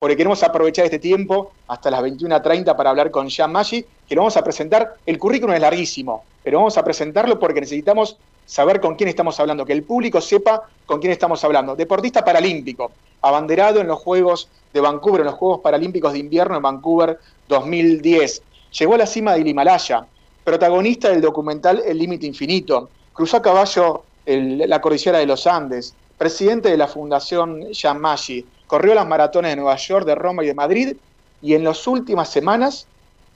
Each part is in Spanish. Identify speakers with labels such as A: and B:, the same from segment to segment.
A: porque queremos aprovechar este tiempo hasta las 21.30 para hablar con Jean Maggi, que lo vamos a presentar. El currículum es larguísimo, pero vamos a presentarlo porque necesitamos saber con quién estamos hablando, que el público sepa con quién estamos hablando. Deportista paralímpico, abanderado en los Juegos de Vancouver, en los Juegos Paralímpicos de Invierno en Vancouver 2010. Llegó a la cima del Himalaya, protagonista del documental El Límite Infinito. Cruzó a caballo la cordillera de los Andes, presidente de la Fundación Yamashi, corrió las maratones de Nueva York, de Roma y de Madrid, y en las últimas semanas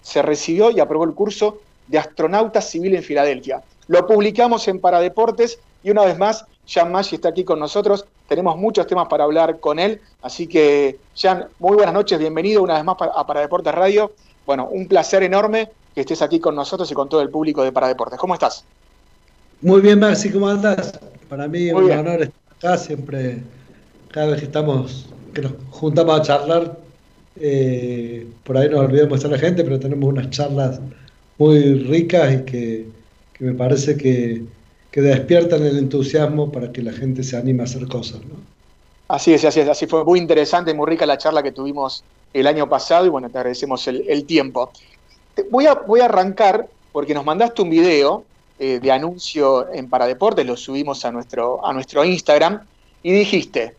A: se recibió y aprobó el curso de astronauta civil en Filadelfia. Lo publicamos en Paradeportes y una vez más, Jan Maggi está aquí con nosotros. Tenemos muchos temas para hablar con él. Así que, Jan, muy buenas noches, bienvenido una vez más a Paradeportes Radio. Bueno, un placer enorme que estés aquí con nosotros y con todo el público de Paradeportes. ¿Cómo estás?
B: Muy bien, Maxi, ¿cómo andas? Para mí es un honor estar acá, siempre, cada vez que estamos, que nos juntamos a charlar, eh, por ahí nos olvidamos de la gente, pero tenemos unas charlas muy ricas y que que me parece que, despiertan el entusiasmo para que la gente se anime a hacer cosas.
A: Así es, así es, así fue muy interesante, muy rica la charla que tuvimos el año pasado y bueno, te agradecemos el, tiempo. voy, a, voy a arrancar porque nos mandaste un video eh, de anuncio en Paradeportes, lo subimos a nuestro, a nuestro Instagram y dijiste,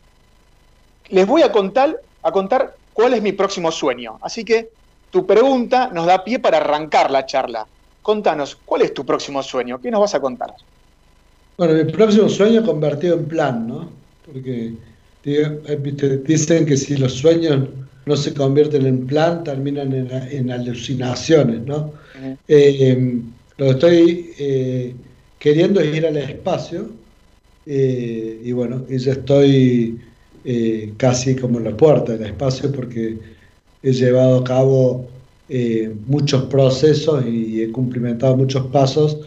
A: les voy a contar, a contar cuál es mi próximo sueño. Así que tu pregunta nos da pie para arrancar la charla. Contanos, ¿cuál es tu próximo sueño? ¿Qué nos vas a contar?
B: Bueno, mi próximo sueño convertido en plan, ¿no? Porque eh, dicen que si los sueños no se convierten en plan, terminan en, alucinaciones, ¿no? Eh, lo que estoy eh, queriendo es ir al espacio y bueno, y ya estoy casi como la puerta del espacio porque he llevado a cabo eh, muchos procesos y he cumplimentado muchos pasos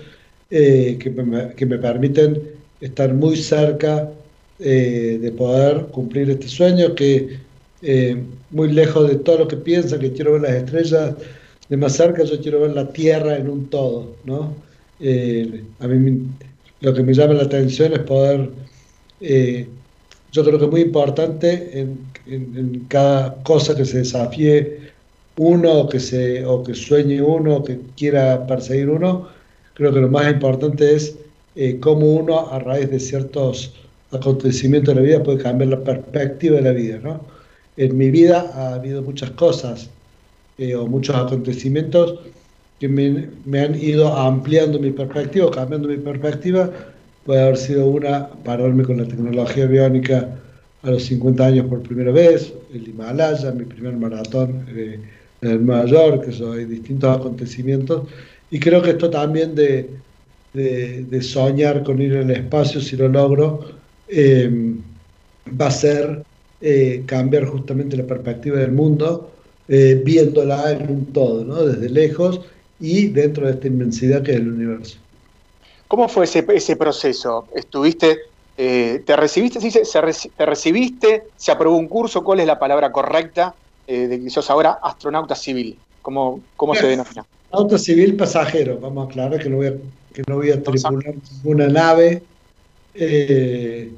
B: eh, que, me, que, me, permiten estar muy cerca eh, de poder cumplir este sueño, que muy lejos de todo lo que piensan, que quiero ver las estrellas de más cerca, yo quiero ver la Tierra en un todo. ¿no? a mí lo que me llama la atención es poder yo creo que es muy importante en, en, cada cosa que se desafíe uno que se, o que sueñe uno, que quiera perseguir uno, creo que lo más importante es eh, cómo uno a raíz de ciertos acontecimientos de la vida puede cambiar la perspectiva de la vida. ¿no? En mi vida ha habido muchas cosas eh, o muchos acontecimientos que me, me, han ido ampliando mi perspectiva, cambiando mi perspectiva. Puede haber sido una, pararme con la tecnología biónica a los 50 años por primera vez, el Himalaya, mi primer maratón. Eh, en Nueva York, eso, hay distintos acontecimientos. Y creo que esto también de, de, soñar con ir al espacio, si lo logro, eh, va a ser eh, cambiar justamente la perspectiva del mundo, eh, viéndola en un todo, ¿no? desde lejos y dentro de esta inmensidad que es el universo.
A: ¿Cómo fue ese, ese proceso? ¿Estuviste, te recibiste, se, te recibiste, se aprobó un curso? ¿Cuál es la palabra correcta? eh, de que sos ahora astronauta civil. ¿Cómo, cómo se denomina?
B: Astronauta civil pasajero, vamos a aclarar que no voy a, que no voy a tripular ninguna nave. Eh,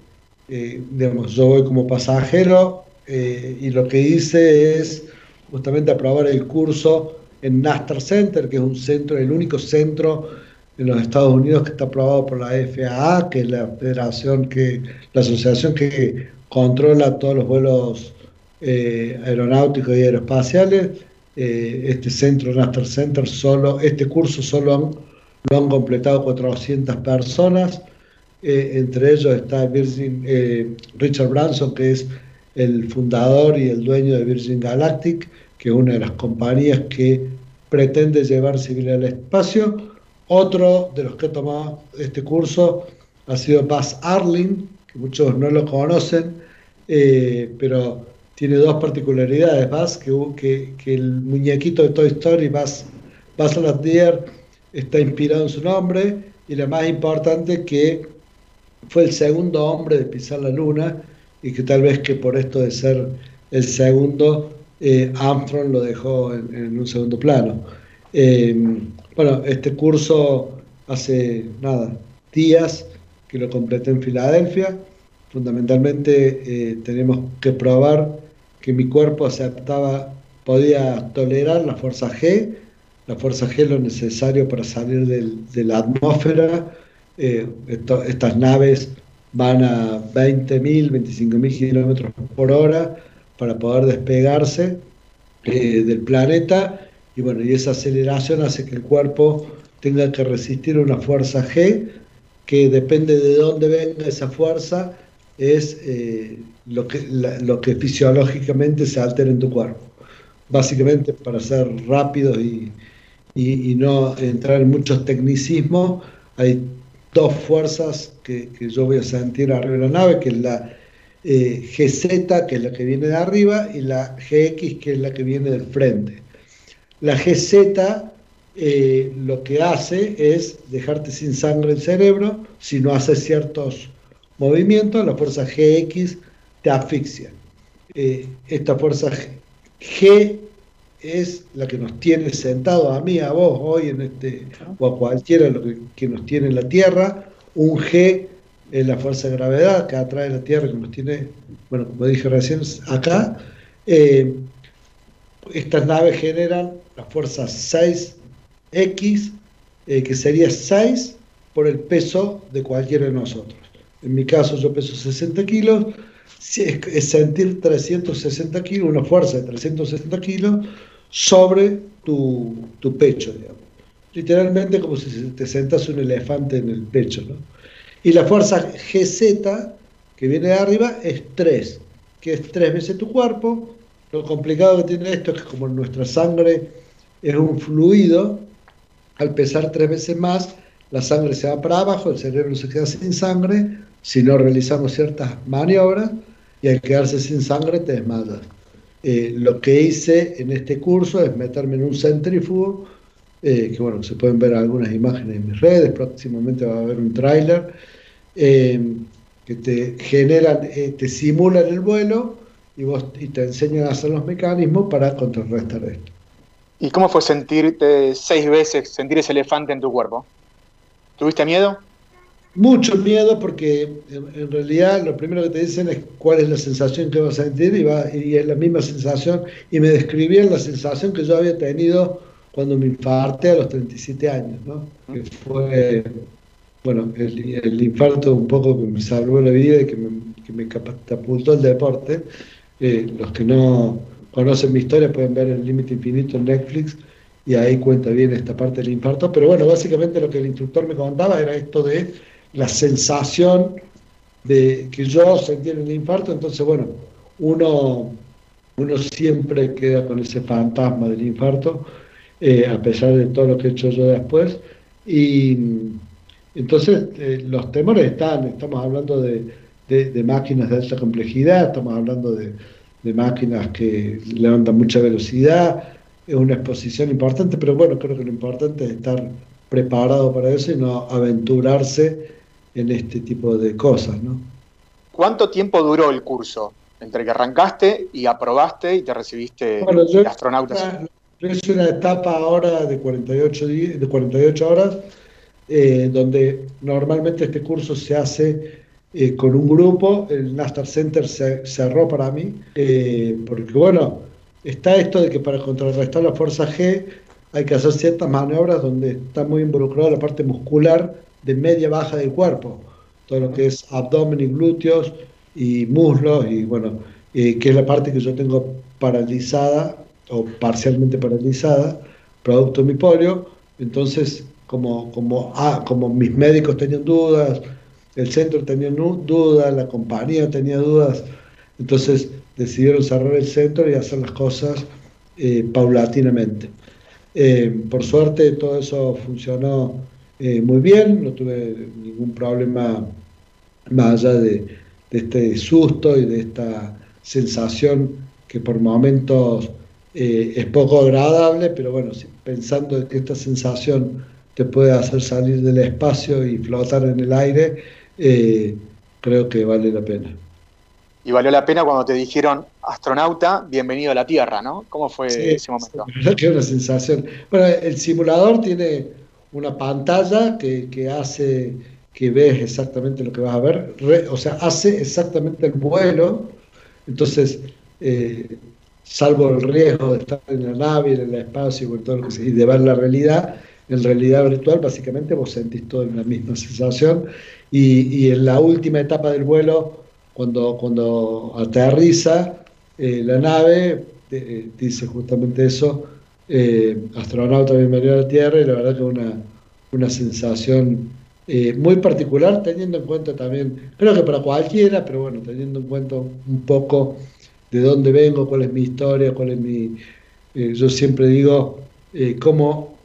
B: eh, digamos, yo voy como pasajero eh, y lo que hice es justamente aprobar el curso en Nastar Center, que es un centro, el único centro en los Estados Unidos que está aprobado por la FAA, que es la federación que, la asociación que controla todos los vuelos eh, aeronáuticos y aeroespaciales. Eh, este centro, Raster Center, solo, este curso solo lo han completado 400 personas. Eh, entre ellos está Richard Branson, que es el fundador y el dueño de Virgin Galactic, que es una de las compañías que pretende llevar civil al espacio. Otro de los que ha tomado este curso ha sido Buzz Arling, que muchos no lo conocen, pero tiene dos particularidades, Buzz, que, que, el muñequito de Toy Story, Buzz, Buzz Lightyear, está inspirado en su nombre, y la más importante que fue el segundo hombre de pisar la luna, y que tal vez que por esto de ser el segundo, eh, Armstrong lo dejó en, un segundo plano. Eh, bueno, este curso hace nada, días que lo completé en Filadelfia. Fundamentalmente eh, tenemos que probar que mi cuerpo aceptaba, podía tolerar la fuerza G, la fuerza G lo necesario para salir de la atmósfera. Eh, estas naves van a 20.000, 25.000 kilómetros por hora para poder despegarse eh, del planeta y bueno, y esa aceleración hace que el cuerpo tenga que resistir una fuerza G que depende de dónde venga esa fuerza, es eh, lo, que, lo que fisiológicamente se altera en tu cuerpo. Básicamente, para ser rápidos y, y, no entrar en muchos tecnicismos, hay dos fuerzas que, que, yo voy a sentir arriba de la nave, que es la eh, GZ, que es la que viene de arriba, y la GX, que es la que viene del frente. La GZ eh, lo que hace es dejarte sin sangre el cerebro, si no haces ciertos movimientos, la fuerza GX te asfixia. Eh, esta fuerza G es la que nos tiene sentado a mí, a vos, hoy en este, o a cualquiera lo que, nos tiene en la Tierra. Un G es la fuerza de gravedad que atrae la Tierra, que nos tiene, bueno, como dije recién, acá. Eh, estas naves generan la fuerza 6X, eh, que sería 6 por el peso de cualquiera de nosotros. En mi caso yo peso 60 kilos, es sentir 360 kilos, una fuerza de 360 kilos sobre tu, pecho, digamos. Literalmente como si te sentas un elefante en el pecho, ¿no? Y la fuerza GZ, que viene de arriba, es 3, que es 3 veces tu cuerpo. Lo complicado que tiene esto es que como nuestra sangre es un fluido, al pesar 3 veces más, la sangre se va para abajo, el cerebro se queda sin sangre, si no realizamos ciertas maniobras, y al quedarse sin sangre te desmayas. Eh, lo que hice en este curso es meterme en un centrífugo, eh, que bueno, se pueden ver algunas imágenes en mis redes, próximamente va a haber un tráiler, eh, que te generan, te simulan el vuelo y, vos, y te enseñan a hacer los mecanismos para contrarrestar esto.
A: ¿Y cómo fue sentirte seis veces, sentir ese elefante en tu cuerpo? ¿Tuviste miedo?
B: mucho miedo porque en, realidad lo primero que te dicen es cuál es la sensación que vas a sentir y, va, y es la misma sensación y me describían la sensación que yo había tenido cuando me infarté a los 37 años, ¿no? que fue bueno, el, infarto un poco que me salvó la vida y que me, que me catapultó el deporte. Los que no conocen mi historia pueden ver El Límite Infinito en Netflix y ahí cuenta bien esta parte del infarto. Pero bueno, básicamente lo que el instructor me contaba era esto de la sensación de que yo sentí en el infarto, entonces bueno, uno, uno siempre queda con ese fantasma del infarto, eh, a pesar de todo lo que he hecho yo después. Y entonces eh, los temores están, estamos hablando de, de, máquinas de alta complejidad, estamos hablando de, de máquinas que levantan mucha velocidad, es una exposición importante, pero bueno, creo que lo importante es estar preparado para eso y no aventurarse en este tipo de cosas, ¿no?
A: ¿Cuánto tiempo duró el curso entre que arrancaste y aprobaste y te recibiste bueno, de astronauta?
B: Es una etapa ahora de 48, de 48 horas, eh, donde normalmente este curso se hace eh, con un grupo, el Nastar Center se cerró para mí, eh, porque bueno, está esto de que para contrarrestar la fuerza G hay que hacer ciertas maniobras donde está muy involucrada la parte muscular de media baja del cuerpo, todo lo que es abdomen y glúteos y muslos, y bueno, que es la parte que yo tengo paralizada o parcialmente paralizada, producto de mi polio. Entonces, como, como, ah, como mis médicos tenían dudas, el centro tenía dudas, la compañía tenía dudas, entonces decidieron cerrar el centro y hacer las cosas eh, paulatinamente. Eh, por suerte todo eso funcionó eh, muy bien, no tuve ningún problema más allá de, este susto y de esta sensación que por momentos es poco agradable, pero bueno, pensando que esta sensación te puede hacer salir del espacio y flotar en el aire, eh, creo que vale la pena.
A: Y valió la pena cuando te dijeron, astronauta, bienvenido a la Tierra, ¿no? ¿Cómo fue ese momento?
B: Sí, que una sensación. Bueno, el simulador tiene una pantalla que, hace que ves exactamente lo que vas a ver, o sea, hace exactamente el vuelo, entonces salvo el riesgo de estar en la nave, en el espacio y de ver la realidad, en realidad virtual básicamente vos sentís toda la misma sensación y, en la última etapa del vuelo, cuando, cuando aterriza eh, la nave, eh, dice justamente eso, eh, astronauta bienvenido a la Tierra y la verdad que una, una sensación muy particular teniendo en cuenta también, creo que para cualquiera, pero bueno, teniendo en cuenta un poco de dónde vengo, cuál es mi historia, cuál es mi... Eh, yo siempre digo, eh, cómo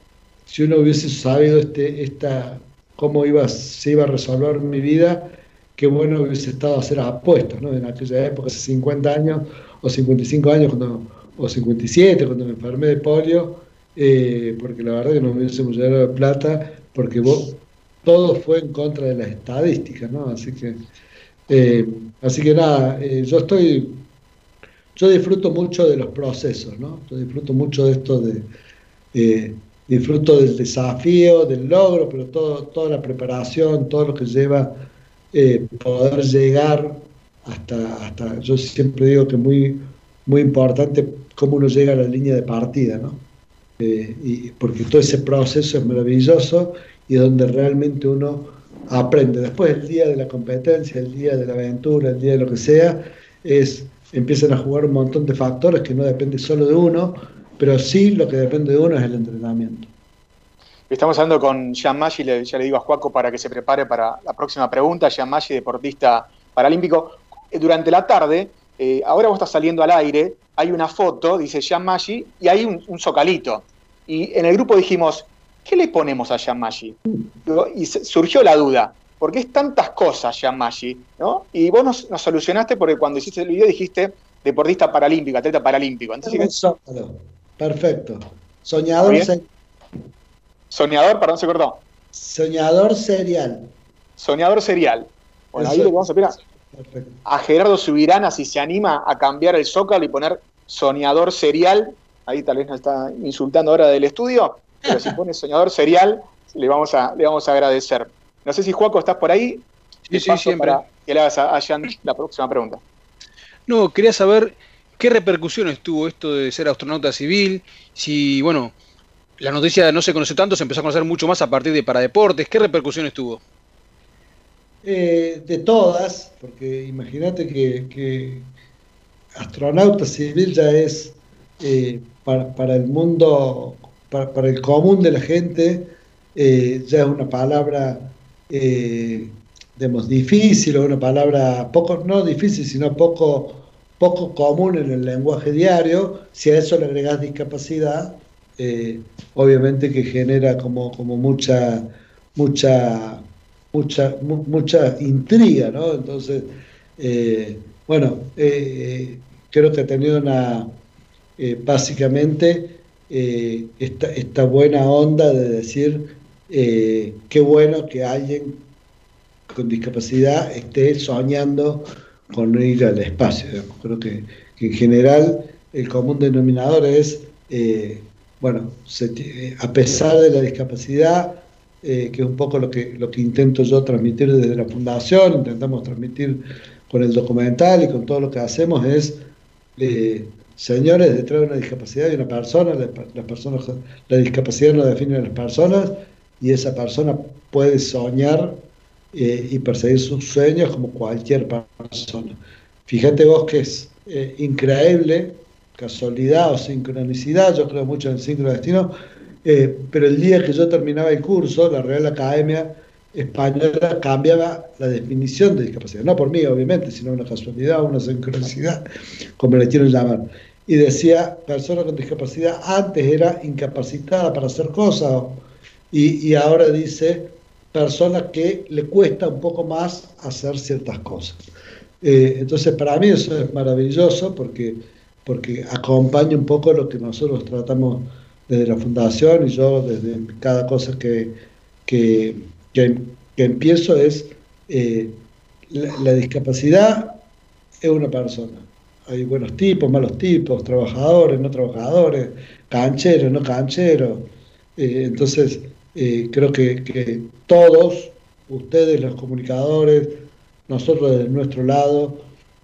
B: si uno hubiese sabido este, esta, cómo iba, se iba a resolver mi vida, qué bueno hubiese estado hacer apuestas, ¿no? En aquella época, hace 50 años o 55 años, cuando, o 57, cuando me enfermé de polio, eh, porque la verdad que no me hubiésemos llegado de plata, porque vos, todo fue en contra de las estadísticas, ¿no? Así que, así que nada, yo estoy yo disfruto mucho de los procesos, ¿no? Yo disfruto mucho de esto de, eh, disfruto del desafío, del logro, pero todo, toda la preparación, todo lo que lleva eh, poder llegar hasta, hasta, yo siempre digo que muy, muy importante cómo uno llega a la línea de partida, ¿no? Eh, y porque todo ese proceso es maravilloso y donde realmente uno aprende. Después el día de la competencia, el día de la aventura, el día de lo que sea, es empiezan a jugar un montón de factores que no depende solo de uno, pero sí lo que depende de uno es el entrenamiento.
A: Estamos hablando con Jean Maggi, ya le digo a Juaco para que se prepare para la próxima pregunta. Jean Maggi, deportista paralímpico. Eh, durante la tarde, eh, ahora vos estás saliendo al aire, hay una foto, dice Jean Maggi, y hay un, un, socalito. Y en el grupo dijimos, ¿qué le ponemos a Jean Maggi? Y surgió la duda, porque es tantas cosas, Yamashi, ¿no? Y vos nos, solucionaste porque cuando hiciste el video dijiste deportista paralímpico, atleta paralímpico. Entonces,
B: Perfecto. Soñador serial.
A: Soñador, perdón, se cortó.
B: Soñador serial.
A: Soñador serial. Bueno, ahí le vamos a pedir a Gerardo Subirana si se anima a cambiar el zócalo y poner soñador serial. Ahí tal vez nos está insultando ahora del estudio, pero si pone soñador serial, le vamos a, le vamos a agradecer. No sé si Juaco estás por ahí.
C: Sí, sí, siempre.
A: Para que le hagas a, Jan la próxima pregunta.
C: No, quería saber qué repercusiones tuvo esto de ser astronauta civil, si, bueno, la noticia no se conoce tanto, se empezó a conocer mucho más a partir de Paradeportes, ¿qué repercusiones tuvo?
B: Eh, de todas, porque imagínate que, astronauta civil ya es eh, para, el mundo, para, el común de la gente, eh, ya es una palabra eh, difícil o una palabra poco, no difícil, sino poco, poco común en el lenguaje diario, si a eso le agregas discapacidad, eh, obviamente que genera como, como mucha, mucha, mucha, mucha intriga, ¿no? Entonces, eh, bueno, eh, creo que ha tenido una, básicamente, esta, esta buena onda de decir, eh, qué bueno que alguien con discapacidad esté soñando con ir al espacio. Creo que, en general el común denominador es, eh, bueno, a pesar de la discapacidad, eh, que es un poco lo que, lo que intento yo transmitir desde la fundación, intentamos transmitir con el documental y con todo lo que hacemos, es, señores, detrás de una discapacidad de una persona, las personas, la discapacidad no define a las personas, y esa persona puede soñar eh, y perseguir sus sueños como cualquier persona. Fíjate vos que es eh, increíble, casualidad o sincronicidad, yo creo mucho en el destino, eh, pero el día que yo terminaba el curso, la Real Academia Española cambiaba la definición de discapacidad, no por mí obviamente, sino una casualidad, una sincronicidad, como le quieren llamar. Y decía, persona con discapacidad antes era incapacitada para hacer cosas y, ahora dice personas que le cuesta un poco más hacer ciertas cosas. Eh, entonces, para mí eso es maravilloso porque, porque acompaña un poco lo que nosotros tratamos desde la fundación y yo desde cada cosa que, que, empiezo es eh, la, discapacidad es una persona. Hay buenos tipos, malos tipos, trabajadores, no trabajadores, cancheros, no cancheros. Eh, entonces, eh, creo que, todos, ustedes los comunicadores, nosotros de nuestro lado,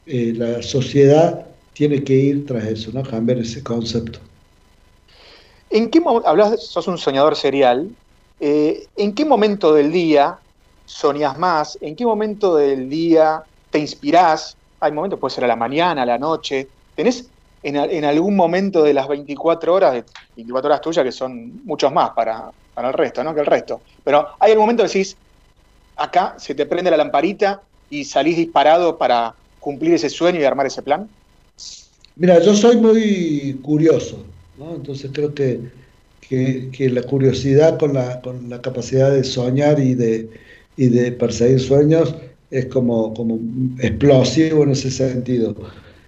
B: eh, la sociedad, tiene que ir tras eso, ¿no? Cambiar ese concepto.
A: ¿En qué hablas, sos un soñador serial? Eh, ¿En qué momento del día soñas más? ¿En qué momento del día te inspirás? Hay momentos, puede ser a la mañana, a la noche. ¿Tenés en, algún momento de las 24 horas, 24 horas tuyas, que son muchos más para, el resto, ¿no? Que el resto. Pero hay algún momento que decís, acá se te prende la lamparita y salís disparado para cumplir ese sueño y armar ese plan?
B: Mira, yo soy muy curioso, ¿no? Entonces creo que, que, la curiosidad con la, con la capacidad de soñar y de, y de perseguir sueños es como, como explosivo en ese sentido.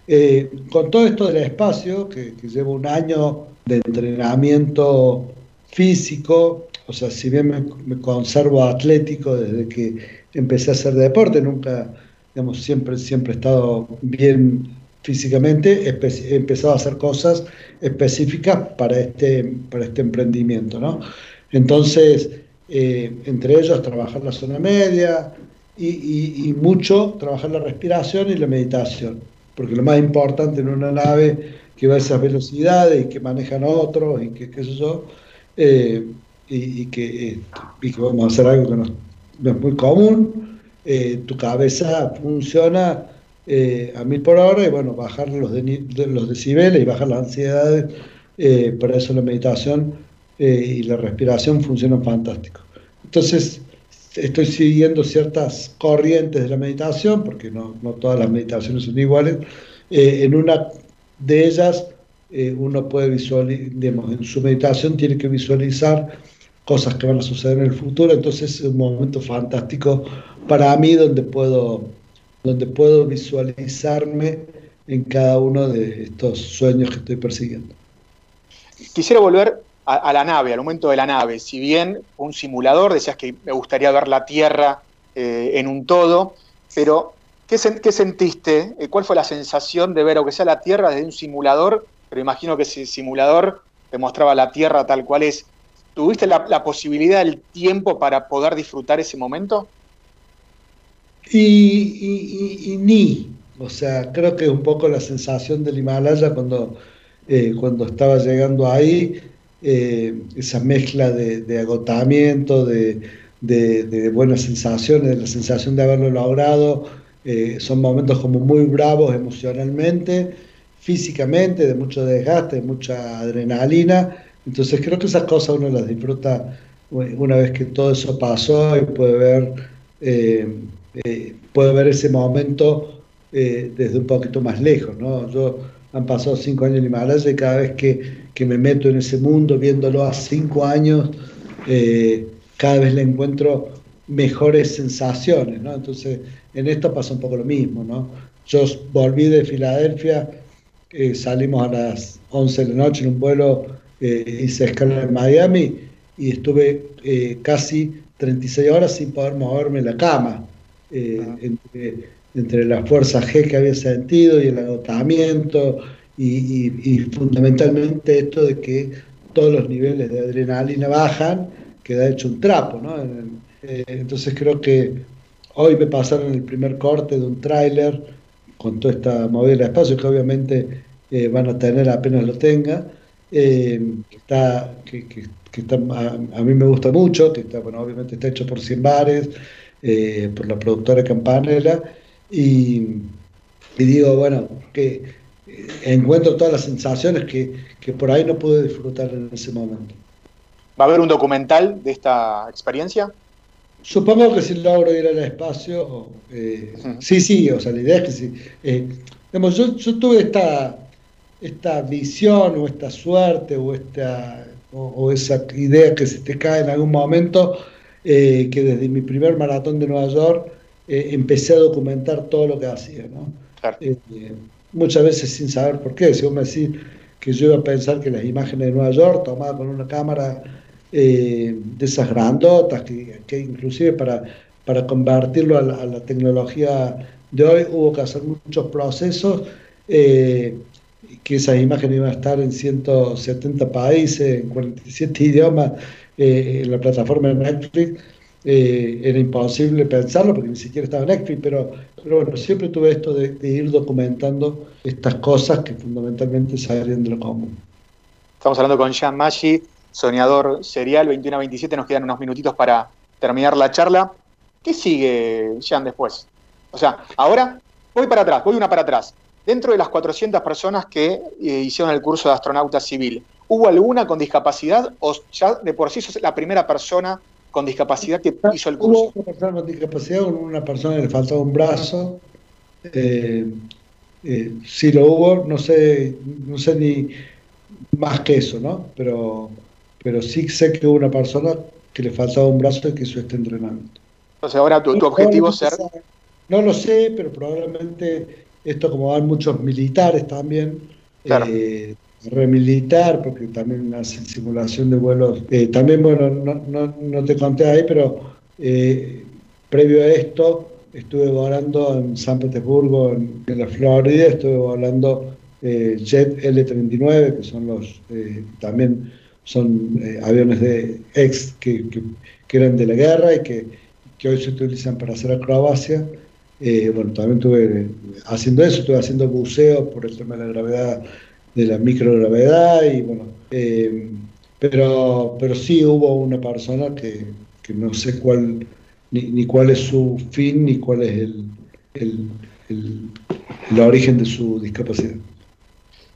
B: Eh, con todo esto del espacio, que, que llevo un año de entrenamiento físico, o sea, si bien me, conservo atlético desde que empecé a hacer deporte, nunca, digamos, siempre, siempre he estado bien físicamente, he empezado a hacer cosas específicas para este, para este emprendimiento, ¿no? Entonces, eh, entre ellos trabajar la zona media y, mucho trabajar la respiración y la meditación, porque lo más importante en una nave que va a esas velocidades y que manejan otros y que qué sé yo, eh, y, que, y, que, vamos a hacer algo que no, es muy común, eh, tu cabeza funciona eh, a mil por hora y bueno, bajar los, los decibeles y bajar las ansiedades, para eso la meditación y la respiración funcionan fantástico. Entonces, estoy siguiendo ciertas corrientes de la meditación, porque no, no todas las meditaciones son iguales. en una de ellas eh, uno puede visualizar, en su meditación tiene que visualizar cosas que van a suceder en el futuro, entonces es un momento fantástico para mí donde puedo, donde puedo visualizarme en cada uno de estos sueños que estoy persiguiendo.
A: Quisiera volver a, la nave, al momento de la nave. Si bien un simulador, decías que me gustaría ver la Tierra eh, en un todo, pero ¿qué, ¿qué, sentiste? Eh, ¿Cuál fue la sensación de ver, aunque sea la Tierra, desde un simulador pero imagino que ese simulador te mostraba la Tierra tal cual es. ¿Tuviste la, posibilidad, el tiempo para poder disfrutar ese momento?
B: Y, ni, o sea, creo que un poco la sensación del Himalaya cuando, eh, cuando estaba llegando ahí, eh, esa mezcla de, agotamiento, de, buenas sensaciones, de la sensación de haberlo logrado, eh, son momentos como muy bravos emocionalmente físicamente, de mucho desgaste, de mucha adrenalina. Entonces creo que esas cosas uno las disfruta una vez que todo eso pasó y puede ver, eh, eh, puede ver ese momento eh, desde un poquito más lejos. ¿no? Yo han pasado cinco años en Himalaya y cada vez que, que me meto en ese mundo, viéndolo a cinco años, cada vez le encuentro mejores sensaciones. ¿no? Entonces en esto pasa un poco lo mismo. ¿no? Yo volví de Filadelfia eh, salimos a las 11 de la noche en un vuelo, eh, hice escala en Miami y estuve eh, casi 36 horas sin poder moverme en la cama, ah. entre, la fuerza G que había sentido y el agotamiento y, fundamentalmente esto de que todos los niveles de adrenalina bajan, queda hecho un trapo, ¿no? entonces creo que hoy me pasaron el primer corte de un tráiler con toda esta movida de espacio que obviamente eh, van a tener apenas lo tenga, eh, está, que, está, a, mí me gusta mucho, que está, bueno, obviamente está hecho por 100 bares, eh, por la productora Campanella, y, digo, bueno, que encuentro todas las sensaciones que, que por ahí no pude disfrutar en ese momento.
A: ¿Va a haber un documental de esta experiencia?
B: Supongo que si logro ir al espacio, eh, sí, sí, o sea, la idea es que sí. Eh, yo, tuve esta, esta visión o esta suerte o, esta, o, esa idea que se te cae en algún momento, eh, que desde mi primer maratón de Nueva York empecé a documentar todo lo que hacía. ¿no? muchas veces sin saber por qué. Si vos me decís que yo iba a pensar que las imágenes de Nueva York, tomadas con una cámara eh, de esas grandotas, que, que inclusive para, para convertirlo a la, tecnología de hoy hubo que hacer muchos procesos, eh, que esas imágenes iban a estar en 170 países, en 47 idiomas, eh, en la plataforma de Netflix. eh, era imposible pensarlo porque ni siquiera estaba en Netflix, pero, pero bueno, siempre tuve esto de, ir documentando estas cosas que fundamentalmente salen de lo común.
A: Estamos hablando con Jean Maggi, soñador serial, 21 a 27, nos quedan unos minutitos para terminar la charla. ¿Qué sigue, Jean, después? O sea, ahora voy para atrás, voy una para atrás. Dentro de las 400 personas que eh, hicieron el curso de astronauta civil, ¿hubo alguna con discapacidad o ya de por sí sos la primera persona con discapacidad que hizo el curso?
B: Hubo una persona con discapacidad, una persona que le faltaba un brazo. Eh, eh, sí lo hubo, no sé, no sé ni más que eso, ¿no? Pero, pero sí sé que hubo una persona que le faltaba un brazo y que hizo este entrenamiento.
A: Entonces ahora tu, objetivo es ser...
B: No lo sé, pero probablemente esto como van muchos militares también, eh, remilitar, porque también hacen simulación de vuelos. Eh, también, bueno, no, no, te conté ahí, pero eh, previo a esto estuve volando en San Petersburgo, en, la Florida, estuve volando Jet L-39, que son los, también son aviones de ex que, que, eran de la guerra y que, que hoy se utilizan para hacer acrobacia. Eh, bueno, también estuve haciendo eso, estuve haciendo buceo por el tema de la gravedad, de la microgravedad, y bueno, eh, pero, pero sí hubo una persona que, no sé cuál, ni, cuál es su fin, ni cuál es el, el, origen de su discapacidad.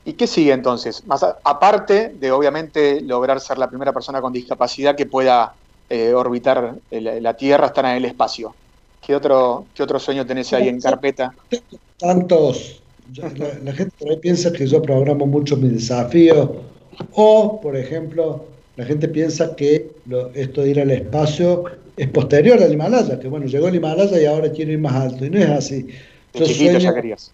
A: ¿Y qué sigue entonces? Más aparte de obviamente lograr ser la primera persona con discapacidad que pueda eh, orbitar la Tierra, estar en el espacio. ¿Qué otro, qué otro sueño tenés ahí en carpeta?
B: Tantos. La, gente por ahí piensa que yo programo mucho mi desafío. O, por ejemplo, la gente piensa que esto de ir al espacio es posterior al Himalaya, que bueno, llegó el Himalaya y ahora quiere ir más alto. Y no es así.
A: Yo chiquito ya querías.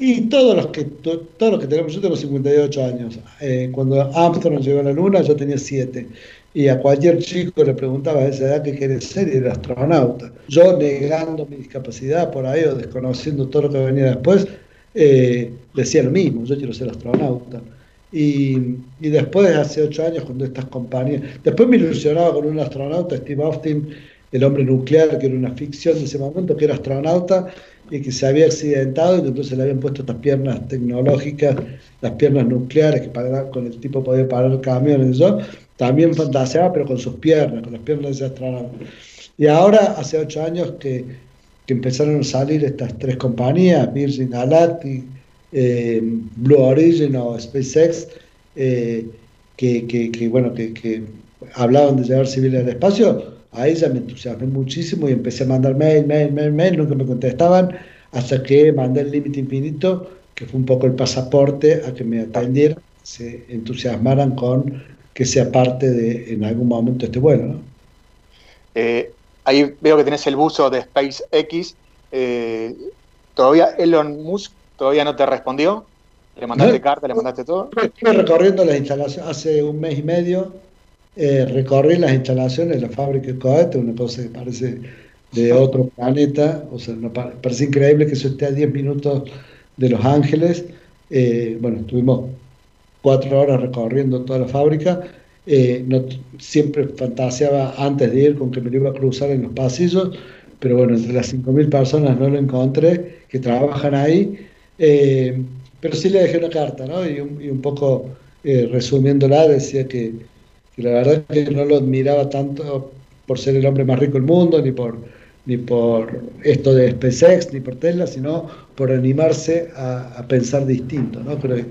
B: Y todos los que todos los que tenemos, yo tengo 58 años. Eh, cuando Armstrong llegó a la Luna, yo tenía 7 y a cualquier chico le preguntaba a esa edad qué quiere ser y era astronauta. Yo negando mi discapacidad por ahí o desconociendo todo lo que venía después, eh, decía lo mismo, yo quiero ser astronauta. Y, y, después, hace ocho años, cuando estas compañías... Después me ilusionaba con un astronauta, Steve Austin, el hombre nuclear, que era una ficción de ese momento, que era astronauta y que se había accidentado y que entonces le habían puesto estas piernas tecnológicas, las piernas nucleares, que para, con el tipo podía parar camiones y eso también fantaseaba, pero con sus piernas, con las piernas de ese astronauta. Y ahora, hace ocho años que, que, empezaron a salir estas tres compañías, Virgin Galactic, eh, Blue Origin o SpaceX, eh, que, que, bueno, que, hablaban de llevar civiles al espacio, a ella me entusiasmé muchísimo y empecé a mandar mail, mail, mail, mail, nunca me contestaban, hasta que mandé el límite infinito, que fue un poco el pasaporte a que me atendieran, se entusiasmaran con que sea parte de en algún momento este vuelo. ¿no?
A: Eh, ahí veo que tenés el buzo de SpaceX. Eh, ¿Todavía Elon Musk todavía no te respondió? ¿Le mandaste carta, le mandaste todo?
B: Estuve recorriendo las instalaciones hace un mes y medio. Eh, recorrí las instalaciones de la fábrica de cohetes, una cosa que parece de otro planeta. O sea, parece increíble que eso esté a 10 minutos de Los Ángeles. bueno, estuvimos cuatro horas recorriendo toda la fábrica. Eh, no, siempre fantaseaba antes de ir con que me lo iba a cruzar en los pasillos, pero bueno, entre las 5.000 personas no lo encontré que trabajan ahí. Eh, pero sí le dejé una carta, ¿no? Y un, poco eh, resumiéndola, decía que, la verdad es que no lo admiraba tanto por ser el hombre más rico del mundo, ni por, ni por esto de SpaceX, ni por Tesla, sino por animarse a, pensar distinto, ¿no? Creo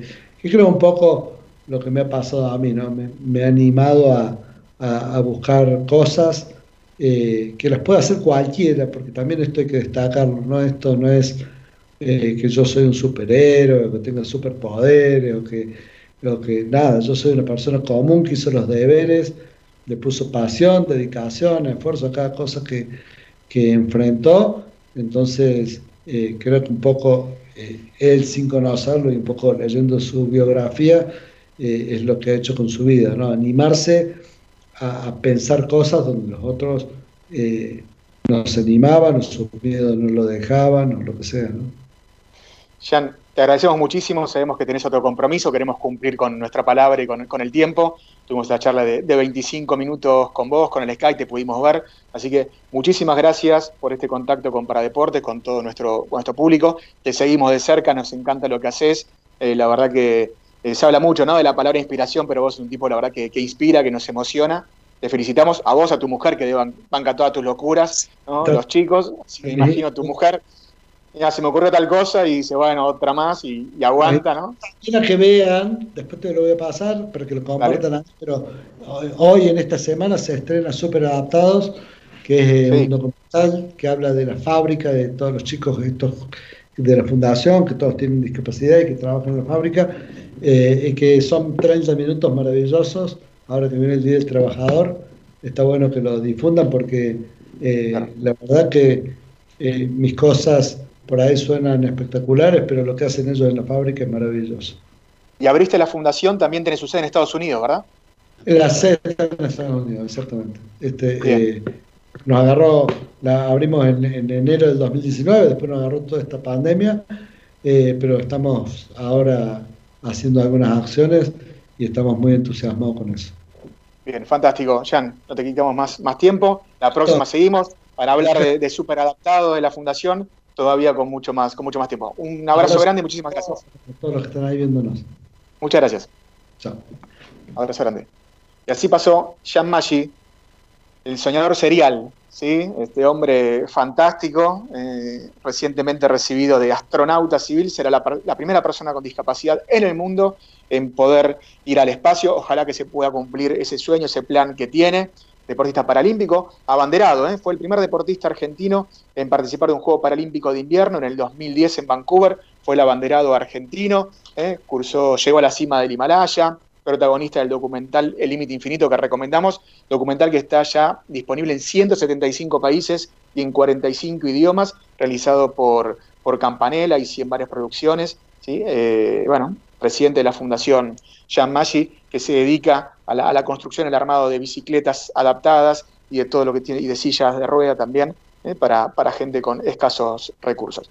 B: y creo un poco lo que me ha pasado a mí, ¿no? Me, ha animado a, buscar cosas eh, que las pueda hacer cualquiera, porque también esto hay que destacarlo, ¿no? Esto no es eh, que yo soy un superhéroe, que tenga superpoderes, o que, o que nada, yo soy una persona común que hizo los deberes, le puso pasión, dedicación, esfuerzo a cada cosa que, que enfrentó, entonces eh, creo que un poco eh, él sin conocerlo y un poco leyendo su biografía, eh, es lo que ha hecho con su vida, ¿no? Animarse a, pensar cosas donde los otros eh, no se animaban, o su miedo no lo dejaban, o lo que sea, ¿no?
A: Te agradecemos muchísimo, sabemos que tenés otro compromiso, queremos cumplir con nuestra palabra y con, el tiempo. Tuvimos la charla de, 25 minutos con vos, con el Sky, te pudimos ver. Así que muchísimas gracias por este contacto con Paradeportes, con todo nuestro, nuestro público. Te seguimos de cerca, nos encanta lo que haces. Eh, la verdad que eh, se habla mucho ¿no? de la palabra inspiración, pero vos sos un tipo, la verdad, que, inspira, que nos emociona. Te felicitamos a vos, a tu mujer, que banca todas tus locuras, los chicos. Así que imagino a tu mujer ya se me ocurrió tal cosa y dice, bueno, otra más y, aguanta, ¿no?
B: Quiero que vean, después te lo voy a pasar para que lo compartan, pero hoy en esta semana se estrena Super Adaptados, que es un documental que habla de la fábrica, de todos los chicos estos de la fundación, que todos tienen discapacidad y que trabajan en la fábrica, eh, y que son 30 minutos maravillosos, ahora que viene el Día del Trabajador, está bueno que lo difundan porque eh, la verdad que eh, mis cosas por ahí suenan espectaculares, pero lo que hacen ellos en la fábrica es maravilloso.
A: Y abriste la fundación, también tiene su sede en Estados Unidos, ¿verdad?
B: La sede está en Estados Unidos, exactamente. Este, eh, nos agarró, la abrimos en, enero del 2019, después nos agarró toda esta pandemia, eh, pero estamos ahora haciendo algunas acciones y estamos muy entusiasmados con eso.
A: Bien, fantástico. Jan, no te quitamos más, más tiempo. La próxima seguimos para hablar de, de Super Adaptado de la Fundación todavía con mucho más, con mucho más tiempo. Un abrazo, grande y muchísimas gracias.
B: A todos los que están ahí viéndonos.
A: Muchas gracias. Chao. Abrazo grande. Y así pasó Jean Maggi, el soñador serial, ¿sí? este hombre fantástico, eh, recientemente recibido de astronauta civil, será la, la, primera persona con discapacidad en el mundo en poder ir al espacio. Ojalá que se pueda cumplir ese sueño, ese plan que tiene deportista paralímpico, abanderado, ¿eh? fue el primer deportista argentino en participar de un Juego Paralímpico de Invierno en el 2010 en Vancouver, fue el abanderado argentino, ¿eh? cursó, llegó a la cima del Himalaya, protagonista del documental El Límite Infinito que recomendamos, documental que está ya disponible en 175 países y en 45 idiomas, realizado por, por Campanella y en varias producciones, ¿sí? Eh, bueno, presidente de la Fundación Jean Maggi, que se dedica a la, construcción, el armado de bicicletas adaptadas y de todo lo que tiene, y de sillas de rueda también, eh, para, para gente con escasos recursos.